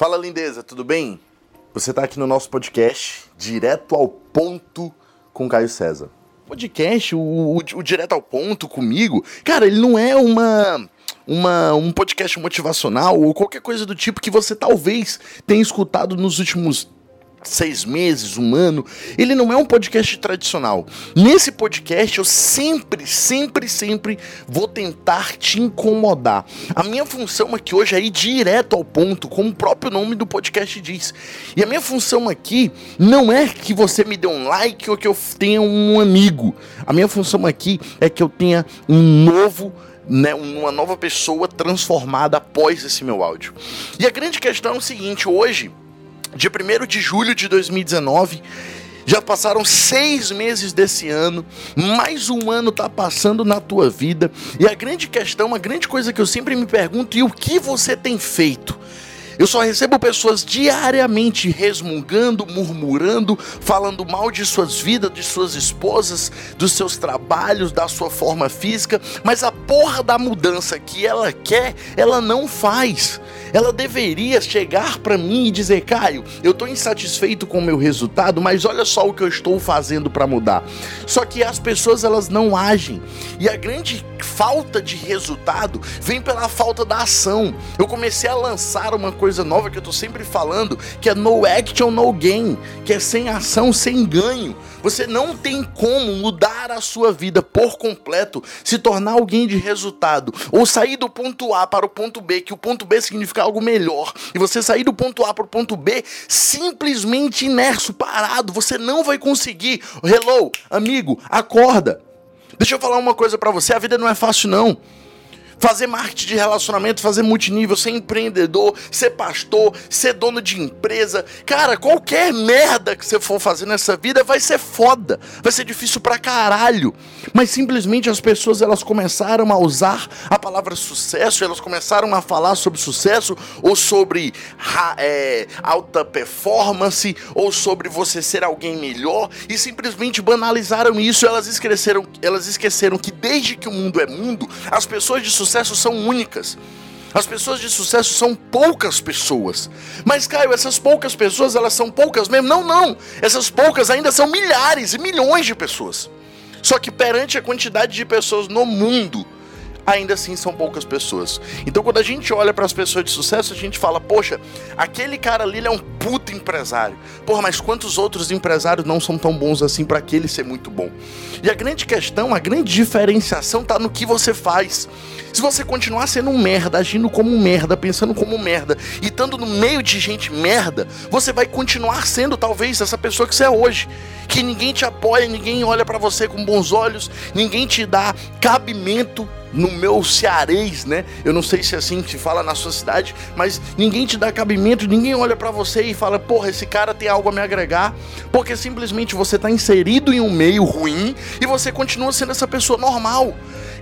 Fala lindeza, tudo bem? Você está aqui no nosso podcast, direto ao ponto com Caio César. Podcast, o, o, o direto ao ponto comigo, cara, ele não é uma uma, um podcast motivacional ou qualquer coisa do tipo que você talvez tenha escutado nos últimos seis meses, um ano. Ele não é um podcast tradicional. Nesse podcast eu sempre, sempre, sempre vou tentar te incomodar. A minha função aqui hoje é ir direto ao ponto, como o próprio nome do podcast diz. E a minha função aqui não é que você me dê um like ou que eu tenha um amigo. A minha função aqui é que eu tenha um novo né, uma nova pessoa transformada após esse meu áudio. E a grande questão é o seguinte: hoje dia 1 de julho de 2019. Já passaram seis meses desse ano, mais um ano está passando na tua vida, e a grande questão, a grande coisa que eu sempre me pergunto, e o que você tem feito? Eu só recebo pessoas diariamente resmungando, murmurando, falando mal de suas vidas, de suas esposas, dos seus trabalhos, da sua forma física, mas a porra da mudança que ela quer, ela não faz. Ela deveria chegar para mim e dizer: Caio, eu estou insatisfeito com o meu resultado, mas olha só o que eu estou fazendo para mudar. Só que as pessoas elas não agem e a grande falta de resultado vem pela falta da ação. Eu comecei a lançar uma coisa nova que eu estou sempre falando, que é no action, no gain, que é sem ação, sem ganho. Você não tem como mudar a sua vida por completo, se tornar alguém de resultado, ou sair do ponto A para o ponto B, que o ponto B significa algo melhor, e você sair do ponto A para o ponto B simplesmente inerso, parado, você não vai conseguir. Hello, amigo, acorda. Deixa eu falar uma coisa para você, a vida não é fácil não fazer marketing de relacionamento, fazer multinível, ser empreendedor, ser pastor, ser dono de empresa. Cara, qualquer merda que você for fazer nessa vida vai ser foda, vai ser difícil pra caralho. Mas simplesmente as pessoas elas começaram a usar a palavra sucesso, elas começaram a falar sobre sucesso ou sobre é, alta performance ou sobre você ser alguém melhor e simplesmente banalizaram isso. Elas esqueceram, elas esqueceram que desde que o mundo é mundo, as pessoas de sucesso sucesso são únicas. As pessoas de sucesso são poucas pessoas. Mas, Caio, essas poucas pessoas, elas são poucas mesmo? Não, não. Essas poucas ainda são milhares e milhões de pessoas. Só que perante a quantidade de pessoas no mundo, ainda assim são poucas pessoas. Então quando a gente olha para as pessoas de sucesso, a gente fala, poxa, aquele cara ali é um puto empresário. Porra, mas quantos outros empresários não são tão bons assim para aquele ser muito bom? E a grande questão, a grande diferenciação tá no que você faz. Se você continuar sendo um merda, agindo como um merda, pensando como um merda e estando no meio de gente merda, você vai continuar sendo talvez essa pessoa que você é hoje. Que ninguém te apoia, ninguém olha para você com bons olhos, ninguém te dá cabimento no meu cearês, né? Eu não sei se é assim que se fala na sua cidade, mas ninguém te dá cabimento, ninguém olha para você e fala, porra, esse cara tem algo a me agregar, porque simplesmente você tá inserido em um meio ruim e você continua sendo essa pessoa normal.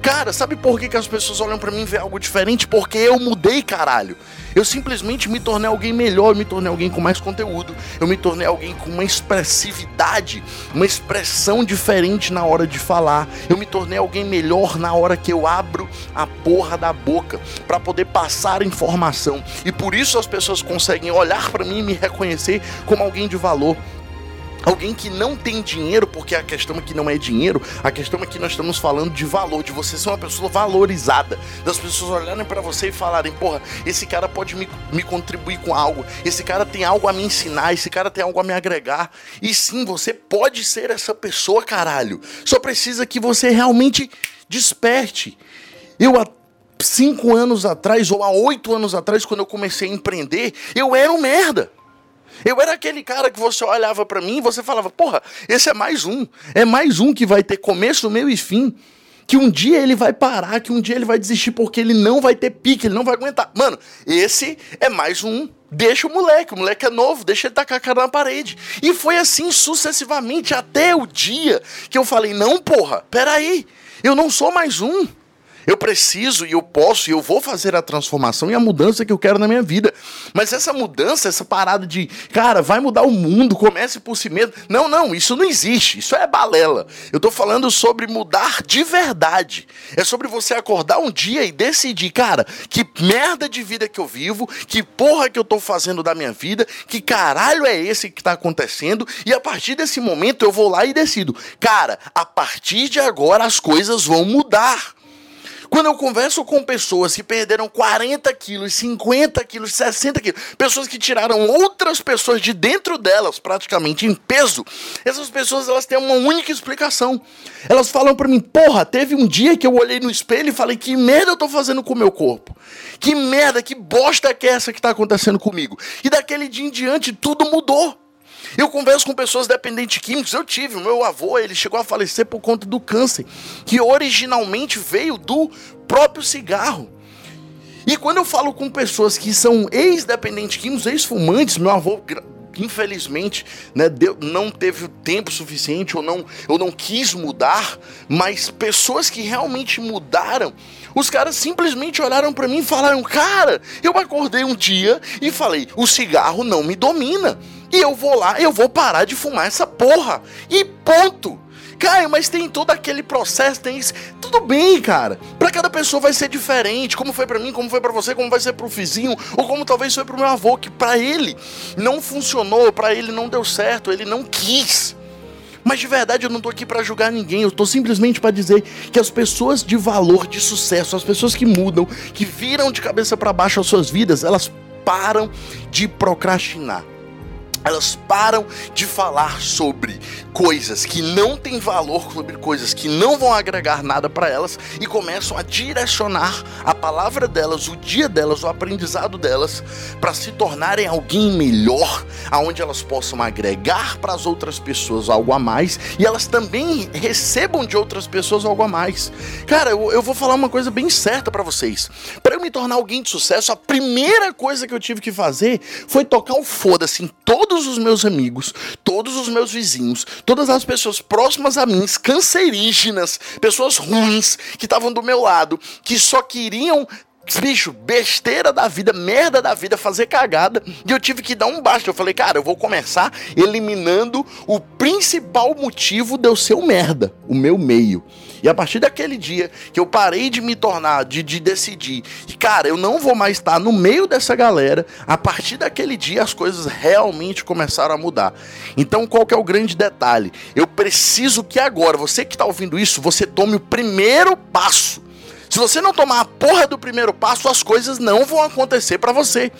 Cara, sabe por que, que as pessoas olham para mim e vê algo diferente? Porque eu mudei, caralho. Eu simplesmente me tornei alguém melhor, eu me tornei alguém com mais conteúdo, eu me tornei alguém com uma expressividade, uma expressão diferente na hora de falar. Eu me tornei alguém melhor na hora que eu abro a porra da boca para poder passar informação. E por isso as pessoas conseguem olhar para mim e me reconhecer como alguém de valor. Alguém que não tem dinheiro, porque a questão aqui não é dinheiro, a questão é que nós estamos falando de valor, de você ser uma pessoa valorizada, das pessoas olharem para você e falarem: porra, esse cara pode me, me contribuir com algo, esse cara tem algo a me ensinar, esse cara tem algo a me agregar. E sim, você pode ser essa pessoa, caralho. Só precisa que você realmente desperte. Eu há cinco anos atrás, ou há oito anos atrás, quando eu comecei a empreender, eu era um merda. Eu era aquele cara que você olhava para mim e você falava: porra, esse é mais um. É mais um que vai ter começo, meio e fim. Que um dia ele vai parar, que um dia ele vai desistir porque ele não vai ter pique, ele não vai aguentar. Mano, esse é mais um. Deixa o moleque, o moleque é novo, deixa ele tacar a cara na parede. E foi assim sucessivamente até o dia que eu falei: não, porra, peraí, eu não sou mais um. Eu preciso e eu posso e eu vou fazer a transformação e a mudança que eu quero na minha vida. Mas essa mudança, essa parada de, cara, vai mudar o mundo, comece por si mesmo. Não, não, isso não existe. Isso é balela. Eu tô falando sobre mudar de verdade. É sobre você acordar um dia e decidir, cara, que merda de vida que eu vivo, que porra que eu tô fazendo da minha vida, que caralho é esse que tá acontecendo, e a partir desse momento eu vou lá e decido, cara, a partir de agora as coisas vão mudar. Quando eu converso com pessoas que perderam 40 quilos, 50 quilos, 60 quilos, pessoas que tiraram outras pessoas de dentro delas, praticamente em peso, essas pessoas elas têm uma única explicação. Elas falam para mim, porra, teve um dia que eu olhei no espelho e falei, que merda eu tô fazendo com o meu corpo? Que merda, que bosta que é essa que tá acontecendo comigo? E daquele dia em diante tudo mudou. Eu converso com pessoas dependentes químicos. Eu tive, o meu avô, ele chegou a falecer por conta do câncer, que originalmente veio do próprio cigarro. E quando eu falo com pessoas que são ex-dependentes químicos, ex-fumantes, meu avô infelizmente, né, deu, não teve o tempo suficiente ou não, ou não quis mudar, mas pessoas que realmente mudaram, os caras simplesmente olharam para mim e falaram: "Cara, eu acordei um dia e falei: "O cigarro não me domina". E eu vou lá, eu vou parar de fumar essa porra. E ponto. Caio, mas tem todo aquele processo, tem isso. Tudo bem, cara. Para cada pessoa vai ser diferente. Como foi para mim, como foi para você, como vai ser pro vizinho, ou como talvez foi pro meu avô, que para ele não funcionou, para ele não deu certo, ele não quis. Mas de verdade eu não tô aqui para julgar ninguém, eu tô simplesmente para dizer que as pessoas de valor, de sucesso, as pessoas que mudam, que viram de cabeça para baixo as suas vidas, elas param de procrastinar elas param de falar sobre coisas que não têm valor, sobre coisas que não vão agregar nada para elas e começam a direcionar a palavra delas, o dia delas, o aprendizado delas para se tornarem alguém melhor, aonde elas possam agregar para as outras pessoas algo a mais e elas também recebam de outras pessoas algo a mais. Cara, eu, eu vou falar uma coisa bem certa para vocês. Para eu me tornar alguém de sucesso, a primeira coisa que eu tive que fazer foi tocar o foda-se em todos todos os meus amigos, todos os meus vizinhos, todas as pessoas próximas a mim, cancerígenas, pessoas ruins que estavam do meu lado, que só queriam bicho, besteira da vida, merda da vida, fazer cagada. E eu tive que dar um basta. Eu falei, cara, eu vou começar eliminando o principal motivo de eu ser um merda, o meu meio. E a partir daquele dia que eu parei de me tornar, de, de decidir, cara, eu não vou mais estar no meio dessa galera, a partir daquele dia as coisas realmente começaram a mudar. Então qual que é o grande detalhe? Eu preciso que agora, você que está ouvindo isso, você tome o primeiro passo. Se você não tomar a porra do primeiro passo, as coisas não vão acontecer para você.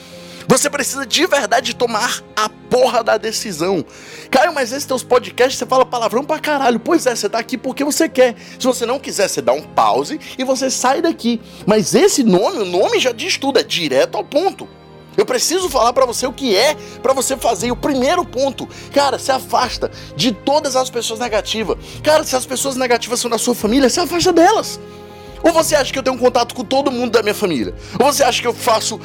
Você precisa de verdade tomar a porra da decisão. Caio, mas esses teus podcasts você fala palavrão pra caralho. Pois é, você tá aqui porque você quer. Se você não quiser, você dá um pause e você sai daqui. Mas esse nome, o nome já diz tudo, é direto ao ponto. Eu preciso falar para você o que é para você fazer. E o primeiro ponto, cara, se afasta de todas as pessoas negativas. Cara, se as pessoas negativas são da sua família, se afasta delas. Ou você acha que eu tenho um contato com todo mundo da minha família? Ou você acha que eu faço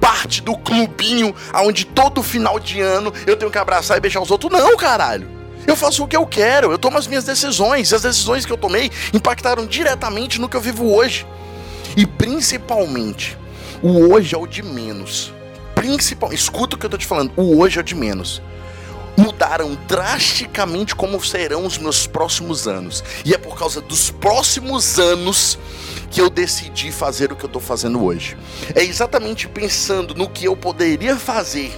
parte do clubinho onde todo final de ano eu tenho que abraçar e beijar os outros. Não, caralho. Eu faço o que eu quero, eu tomo as minhas decisões. E as decisões que eu tomei impactaram diretamente no que eu vivo hoje. E principalmente, o hoje é o de menos. Principal, escuta o que eu tô te falando, o hoje é o de menos. Mudaram drasticamente como serão os meus próximos anos. E é por causa dos próximos anos que eu decidi fazer o que eu estou fazendo hoje. É exatamente pensando no que eu poderia fazer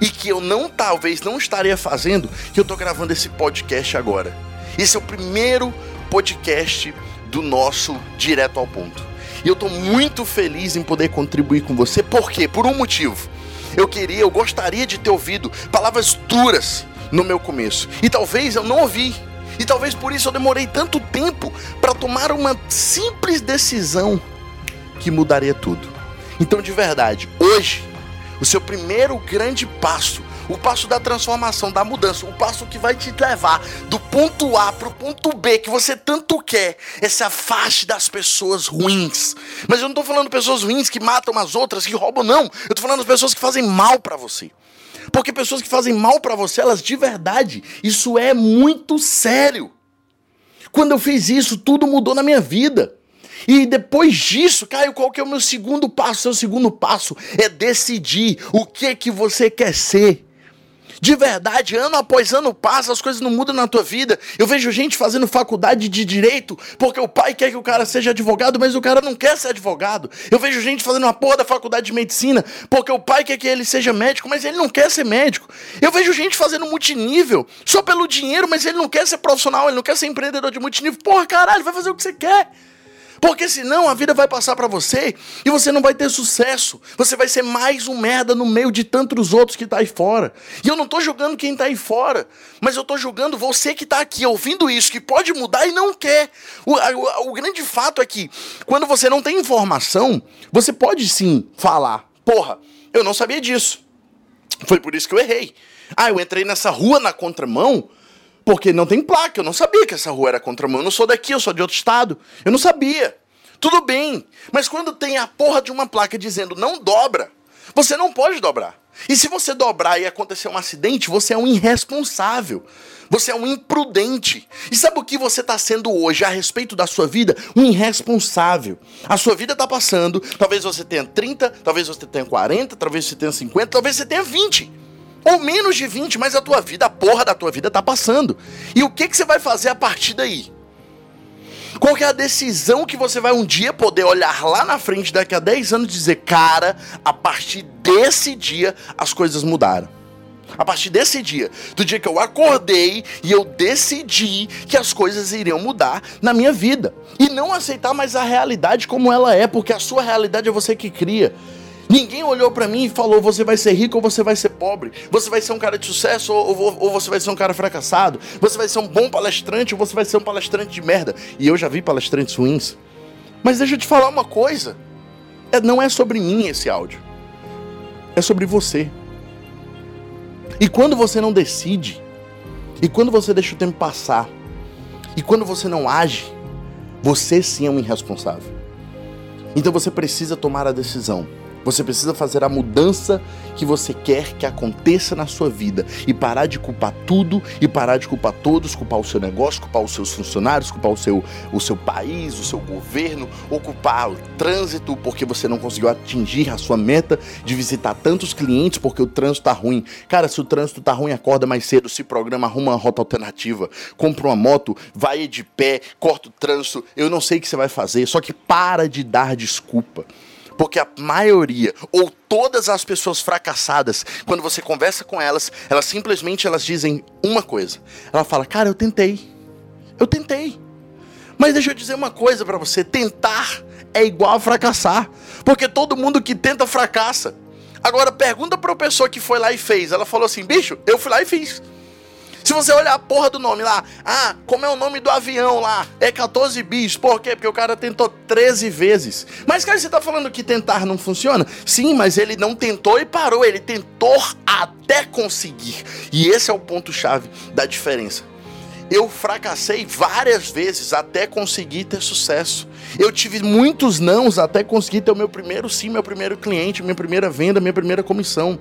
e que eu não talvez não estaria fazendo que eu estou gravando esse podcast agora. Esse é o primeiro podcast do nosso direto ao ponto. E eu estou muito feliz em poder contribuir com você. Por quê? Por um motivo. Eu queria, eu gostaria de ter ouvido palavras duras no meu começo. E talvez eu não ouvi. E talvez por isso eu demorei tanto tempo para tomar uma simples decisão que mudaria tudo. Então, de verdade, hoje, o seu primeiro grande passo, o passo da transformação, da mudança, o passo que vai te levar do ponto A para o ponto B que você tanto quer, é se afaste das pessoas ruins. Mas eu não estou falando pessoas ruins que matam as outras, que roubam, não. Eu estou falando de pessoas que fazem mal para você. Porque pessoas que fazem mal para você, elas de verdade, isso é muito sério. Quando eu fiz isso, tudo mudou na minha vida. E depois disso, Caio, qual que é o meu segundo passo? Seu segundo passo é decidir o que que você quer ser. De verdade, ano após ano passa, as coisas não mudam na tua vida. Eu vejo gente fazendo faculdade de direito porque o pai quer que o cara seja advogado, mas o cara não quer ser advogado. Eu vejo gente fazendo uma porra da faculdade de medicina porque o pai quer que ele seja médico, mas ele não quer ser médico. Eu vejo gente fazendo multinível só pelo dinheiro, mas ele não quer ser profissional, ele não quer ser empreendedor de multinível. Porra, caralho, vai fazer o que você quer. Porque senão a vida vai passar para você e você não vai ter sucesso. Você vai ser mais um merda no meio de tantos outros que tá aí fora. E eu não tô julgando quem tá aí fora, mas eu tô julgando você que tá aqui ouvindo isso, que pode mudar e não quer. O, o, o grande fato é que quando você não tem informação, você pode sim falar: "Porra, eu não sabia disso". Foi por isso que eu errei. Ah, eu entrei nessa rua na contramão porque não tem placa, eu não sabia que essa rua era contramão. Eu não sou daqui, eu sou de outro estado. Eu não sabia. Tudo bem. Mas quando tem a porra de uma placa dizendo não dobra, você não pode dobrar. E se você dobrar e acontecer um acidente, você é um irresponsável. Você é um imprudente. E sabe o que você está sendo hoje a respeito da sua vida? Um irresponsável. A sua vida está passando, talvez você tenha 30, talvez você tenha 40, talvez você tenha 50, talvez você tenha 20 ou menos de 20, mas a tua vida, a porra da tua vida tá passando. E o que, que você vai fazer a partir daí? Qual é a decisão que você vai um dia poder olhar lá na frente, daqui a 10 anos, e dizer, cara, a partir desse dia as coisas mudaram. A partir desse dia, do dia que eu acordei e eu decidi que as coisas iriam mudar na minha vida. E não aceitar mais a realidade como ela é, porque a sua realidade é você que cria. Ninguém olhou para mim e falou: você vai ser rico ou você vai ser pobre, você vai ser um cara de sucesso ou, ou, ou, você vai ser um cara fracassado, você vai ser um bom palestrante ou você vai ser um palestrante de merda. E eu já vi palestrantes ruins. Mas deixa eu te falar uma coisa: é, não é sobre mim esse áudio, é sobre você. E quando você não decide, e quando você deixa o tempo passar, e quando você não age, você sim é um irresponsável. Então você precisa tomar a decisão você precisa fazer a mudança que você quer que aconteça na sua vida e parar de culpar tudo e parar de culpar todos, culpar o seu negócio, culpar os seus funcionários, culpar o seu, o seu país, o seu governo, ocupar o trânsito porque você não conseguiu atingir a sua meta de visitar tantos clientes porque o trânsito tá ruim. Cara, se o trânsito tá ruim, acorda mais cedo, se programa, arruma uma rota alternativa, compra uma moto, vai de pé, corta o trânsito. Eu não sei o que você vai fazer, só que para de dar desculpa. Porque a maioria ou todas as pessoas fracassadas, quando você conversa com elas, elas simplesmente elas dizem uma coisa. Ela fala: "Cara, eu tentei. Eu tentei. Mas deixa eu dizer uma coisa para você, tentar é igual a fracassar, porque todo mundo que tenta fracassa. Agora pergunta para a pessoa que foi lá e fez. Ela falou assim: "Bicho, eu fui lá e fiz". Se você olhar a porra do nome lá, ah, como é o nome do avião lá? É 14 bis. Por quê? Porque o cara tentou 13 vezes. Mas, cara, você tá falando que tentar não funciona? Sim, mas ele não tentou e parou. Ele tentou até conseguir. E esse é o ponto-chave da diferença. Eu fracassei várias vezes até conseguir ter sucesso. Eu tive muitos nãos até conseguir ter o meu primeiro sim, meu primeiro cliente, minha primeira venda, minha primeira comissão.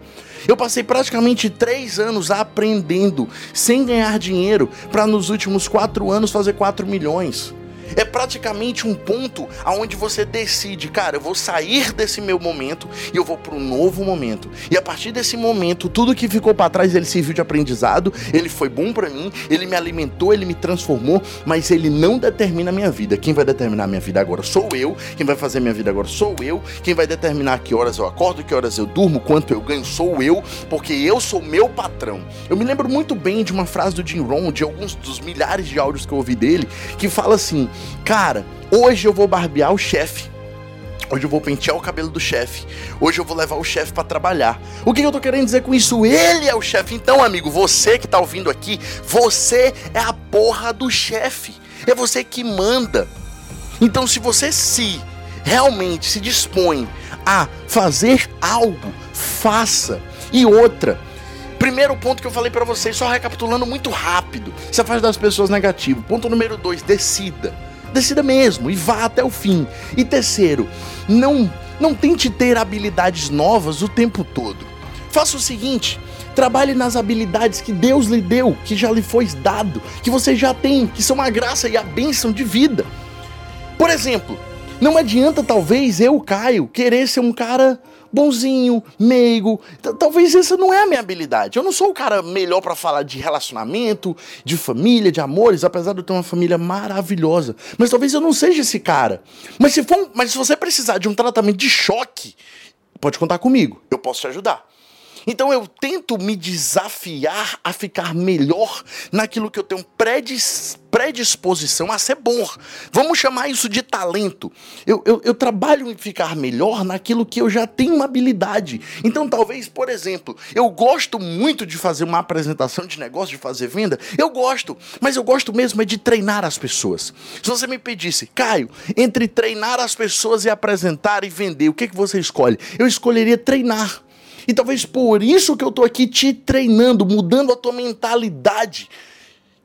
Eu passei praticamente três anos aprendendo, sem ganhar dinheiro, para nos últimos quatro anos fazer 4 milhões. É praticamente um ponto aonde você decide, cara, eu vou sair desse meu momento e eu vou para um novo momento. E a partir desse momento, tudo que ficou para trás ele serviu de aprendizado, ele foi bom para mim, ele me alimentou, ele me transformou, mas ele não determina a minha vida. Quem vai determinar a minha vida agora sou eu, quem vai fazer minha vida agora sou eu, quem vai determinar que horas eu acordo, que horas eu durmo, quanto eu ganho sou eu, porque eu sou meu patrão. Eu me lembro muito bem de uma frase do Jim Rohn, de alguns dos milhares de áudios que eu ouvi dele, que fala assim: Cara, hoje eu vou barbear o chefe. Hoje eu vou pentear o cabelo do chefe. Hoje eu vou levar o chefe para trabalhar. O que eu tô querendo dizer com isso? Ele é o chefe. Então, amigo, você que tá ouvindo aqui, você é a porra do chefe. É você que manda. Então, se você se realmente se dispõe a fazer algo, faça. E outra, primeiro ponto que eu falei para vocês, só recapitulando muito rápido, você faz das pessoas negativo. Ponto número dois, decida decida mesmo e vá até o fim. E terceiro, não não tente ter habilidades novas o tempo todo. Faça o seguinte, trabalhe nas habilidades que Deus lhe deu, que já lhe foi dado, que você já tem, que são a graça e a bênção de vida. Por exemplo, Não adianta, talvez, eu, Caio, querer ser um cara bonzinho, meigo. Talvez essa não é a minha habilidade. Eu não sou o cara melhor para falar de relacionamento, de família, de amores, apesar de eu ter uma família maravilhosa. Mas talvez eu não seja esse cara. Mas se, for, mas se você precisar de um tratamento de choque, pode contar comigo. Eu posso te ajudar. Então eu tento me desafiar a ficar melhor naquilo que eu tenho predisposição a ser bom. Vamos chamar isso de talento. Eu, eu, eu, trabalho em ficar melhor naquilo que eu já tenho uma habilidade. Então, talvez, por exemplo, eu gosto muito de fazer uma apresentação de negócio, de fazer venda. Eu gosto, mas eu gosto mesmo é de treinar as pessoas. Se você me pedisse, Caio, entre treinar as pessoas e apresentar e vender, o que, que você escolhe? Eu escolheria treinar. E talvez por isso que eu estou aqui te treinando, mudando a tua mentalidade,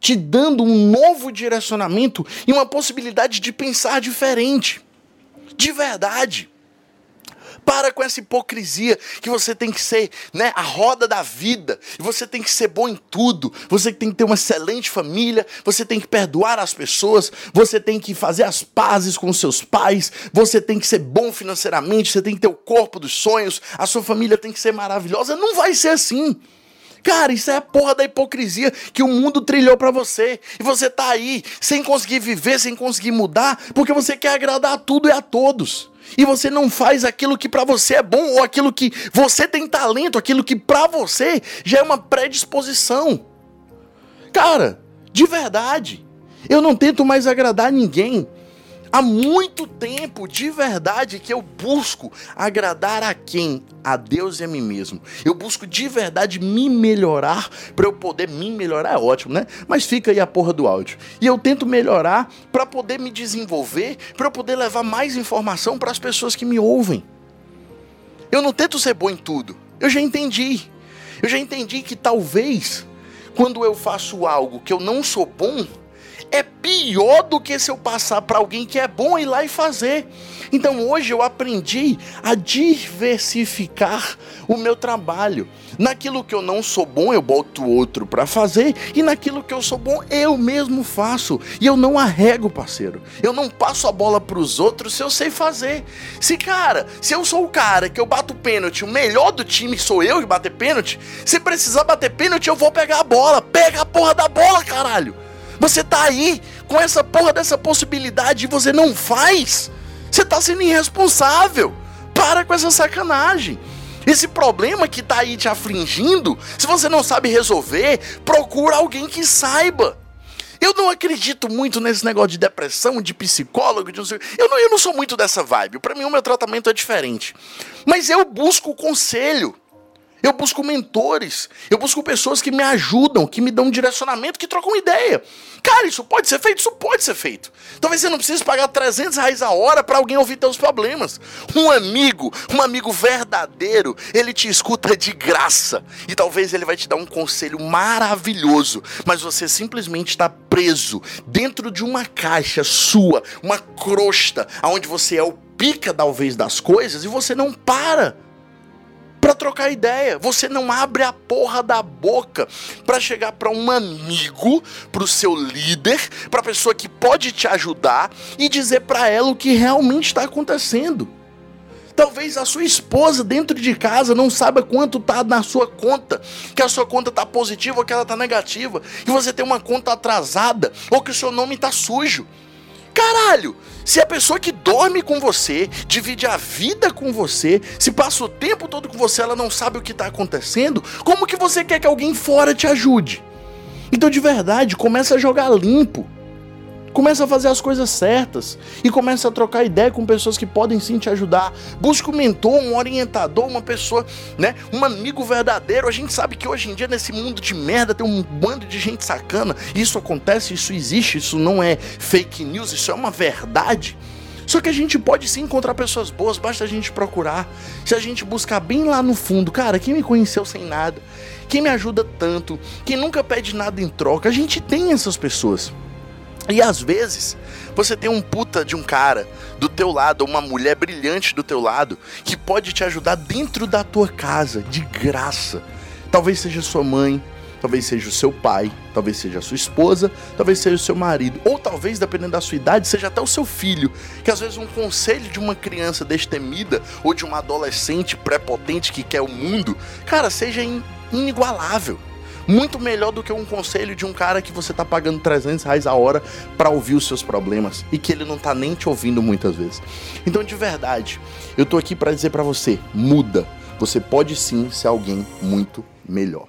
te dando um novo direcionamento e uma possibilidade de pensar diferente. De verdade. Para com essa hipocrisia que você tem que ser né, a roda da vida, e você tem que ser bom em tudo, você tem que ter uma excelente família, você tem que perdoar as pessoas, você tem que fazer as pazes com seus pais, você tem que ser bom financeiramente, você tem que ter o corpo dos sonhos, a sua família tem que ser maravilhosa. Não vai ser assim. Cara, isso é a porra da hipocrisia que o mundo trilhou para você. E você tá aí sem conseguir viver, sem conseguir mudar, porque você quer agradar a tudo e a todos e você não faz aquilo que para você é bom ou aquilo que você tem talento, aquilo que para você já é uma predisposição. Cara, de verdade, eu não tento mais agradar ninguém. Há muito tempo, de verdade, que eu busco agradar a quem? A Deus e a mim mesmo. Eu busco de verdade me melhorar para eu poder me melhorar. É ótimo, né? Mas fica aí a porra do áudio. E eu tento melhorar para poder me desenvolver, para eu poder levar mais informação para as pessoas que me ouvem. Eu não tento ser bom em tudo. Eu já entendi. Eu já entendi que talvez quando eu faço algo que eu não sou bom, é pior do que se eu passar para alguém que é bom ir lá e fazer. Então hoje eu aprendi a diversificar o meu trabalho. Naquilo que eu não sou bom, eu boto outro para fazer, e naquilo que eu sou bom, eu mesmo faço. E eu não arrego, parceiro. Eu não passo a bola para os outros se eu sei fazer. Se, cara, se eu sou o cara que eu bato pênalti, o melhor do time sou eu que bater pênalti, se precisar bater pênalti, eu vou pegar a bola. Pega a porra da bola, caralho. Você tá aí com essa porra dessa possibilidade e você não faz. Você tá sendo irresponsável. Para com essa sacanagem. Esse problema que tá aí te afligindo, se você não sabe resolver, procura alguém que saiba. Eu não acredito muito nesse negócio de depressão, de psicólogo, de não sei. Eu não, eu não sou muito dessa vibe. Para mim, o meu tratamento é diferente. Mas eu busco conselho. Eu busco mentores, eu busco pessoas que me ajudam, que me dão um direcionamento, que trocam ideia. Cara, isso pode ser feito? Isso pode ser feito. Talvez você não precise pagar 300 reais a hora para alguém ouvir teus problemas. Um amigo, um amigo verdadeiro, ele te escuta de graça. E talvez ele vai te dar um conselho maravilhoso, mas você simplesmente está preso dentro de uma caixa sua, uma crosta, onde você é o pica talvez das coisas e você não para para trocar ideia. Você não abre a porra da boca para chegar para um amigo, para o seu líder, para pessoa que pode te ajudar e dizer para ela o que realmente está acontecendo. Talvez a sua esposa dentro de casa não saiba quanto tá na sua conta, que a sua conta tá positiva ou que ela tá negativa, que você tem uma conta atrasada ou que o seu nome tá sujo. Caralho! Se a pessoa que dorme com você, divide a vida com você, se passa o tempo todo com você, ela não sabe o que está acontecendo, como que você quer que alguém fora te ajude? Então, de verdade, começa a jogar limpo. Começa a fazer as coisas certas e começa a trocar ideia com pessoas que podem sim te ajudar. Busca um mentor, um orientador, uma pessoa, né? Um amigo verdadeiro. A gente sabe que hoje em dia, nesse mundo de merda, tem um bando de gente sacana. Isso acontece, isso existe, isso não é fake news, isso é uma verdade. Só que a gente pode sim encontrar pessoas boas, basta a gente procurar. Se a gente buscar bem lá no fundo, cara, quem me conheceu sem nada, quem me ajuda tanto, quem nunca pede nada em troca, a gente tem essas pessoas. E às vezes, você tem um puta de um cara do teu lado, uma mulher brilhante do teu lado, que pode te ajudar dentro da tua casa, de graça. Talvez seja sua mãe, talvez seja o seu pai, talvez seja a sua esposa, talvez seja o seu marido, ou talvez, dependendo da sua idade, seja até o seu filho. Que às vezes um conselho de uma criança destemida ou de uma adolescente prepotente que quer o mundo, cara, seja inigualável muito melhor do que um conselho de um cara que você tá pagando 300 reais a hora para ouvir os seus problemas e que ele não tá nem te ouvindo muitas vezes. Então, de verdade, eu tô aqui para dizer para você, muda. Você pode sim ser alguém muito melhor.